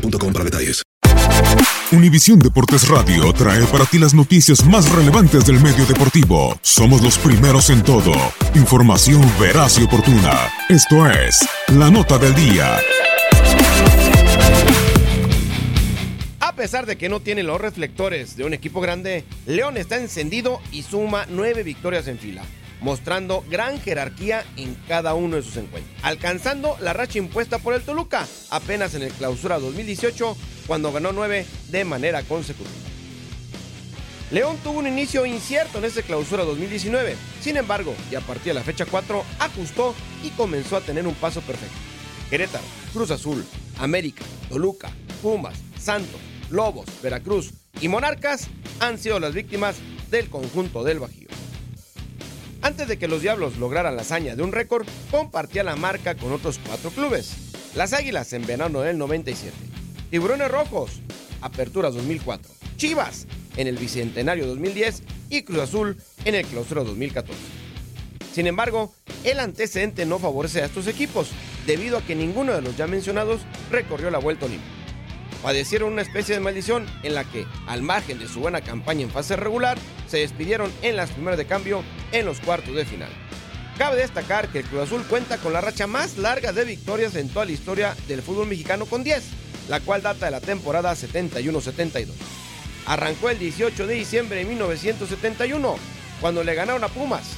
boostmobile.com para detalles. Univisión Deportes Radio trae para ti las noticias más relevantes del medio deportivo. Somos los primeros en todo. Información veraz y oportuna. Esto es La Nota del Día. A pesar de que no tiene los reflectores de un equipo grande, León está encendido y suma nueve victorias en fila, mostrando gran jerarquía en cada uno de sus encuentros, alcanzando la racha impuesta por el Toluca apenas en el clausura 2018 cuando ganó nueve de manera consecutiva. León tuvo un inicio incierto en ese clausura 2019, sin embargo, y a partir de la fecha 4 ajustó y comenzó a tener un paso perfecto. Querétaro, Cruz Azul, América, Toluca, Pumas, Santos, Lobos, Veracruz y Monarcas han sido las víctimas del conjunto del Bajío. Antes de que los Diablos lograran la hazaña de un récord, compartía la marca con otros cuatro clubes. Las Águilas en verano del 97, Tiburones Rojos, Apertura 2004, Chivas en el Bicentenario 2010 y Cruz Azul en el Clausura 2014. Sin embargo, el antecedente no favorece a estos equipos, debido a que ninguno de los ya mencionados recorrió la vuelta olímpica. Padecieron una especie de maldición en la que, al margen de su buena campaña en fase regular, se despidieron en las primeras de cambio en los cuartos de final. Cabe destacar que el Cruz Azul cuenta con la racha más larga de victorias en toda la historia del fútbol mexicano con 10, la cual data de la temporada 71-72. Arrancó el 18 de diciembre de 1971, cuando le ganaron a Pumas,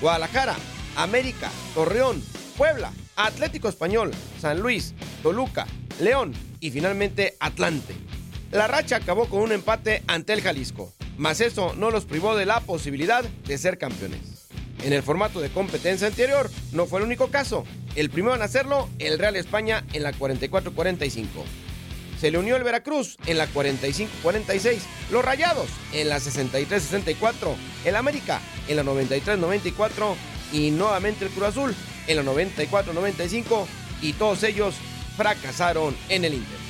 Guadalajara, América, Torreón, Puebla, Atlético Español, San Luis, Toluca, León y finalmente Atlante. La racha acabó con un empate ante el Jalisco, mas eso no los privó de la posibilidad de ser campeones. En el formato de competencia anterior no fue el único caso. El primero en hacerlo, el Real España en la 44-45. Se le unió el Veracruz en la 45-46, los Rayados en la 63-64, el América en la 93-94 y nuevamente el Cruz Azul en la 94-95 y todos ellos fracasaron en el Inter.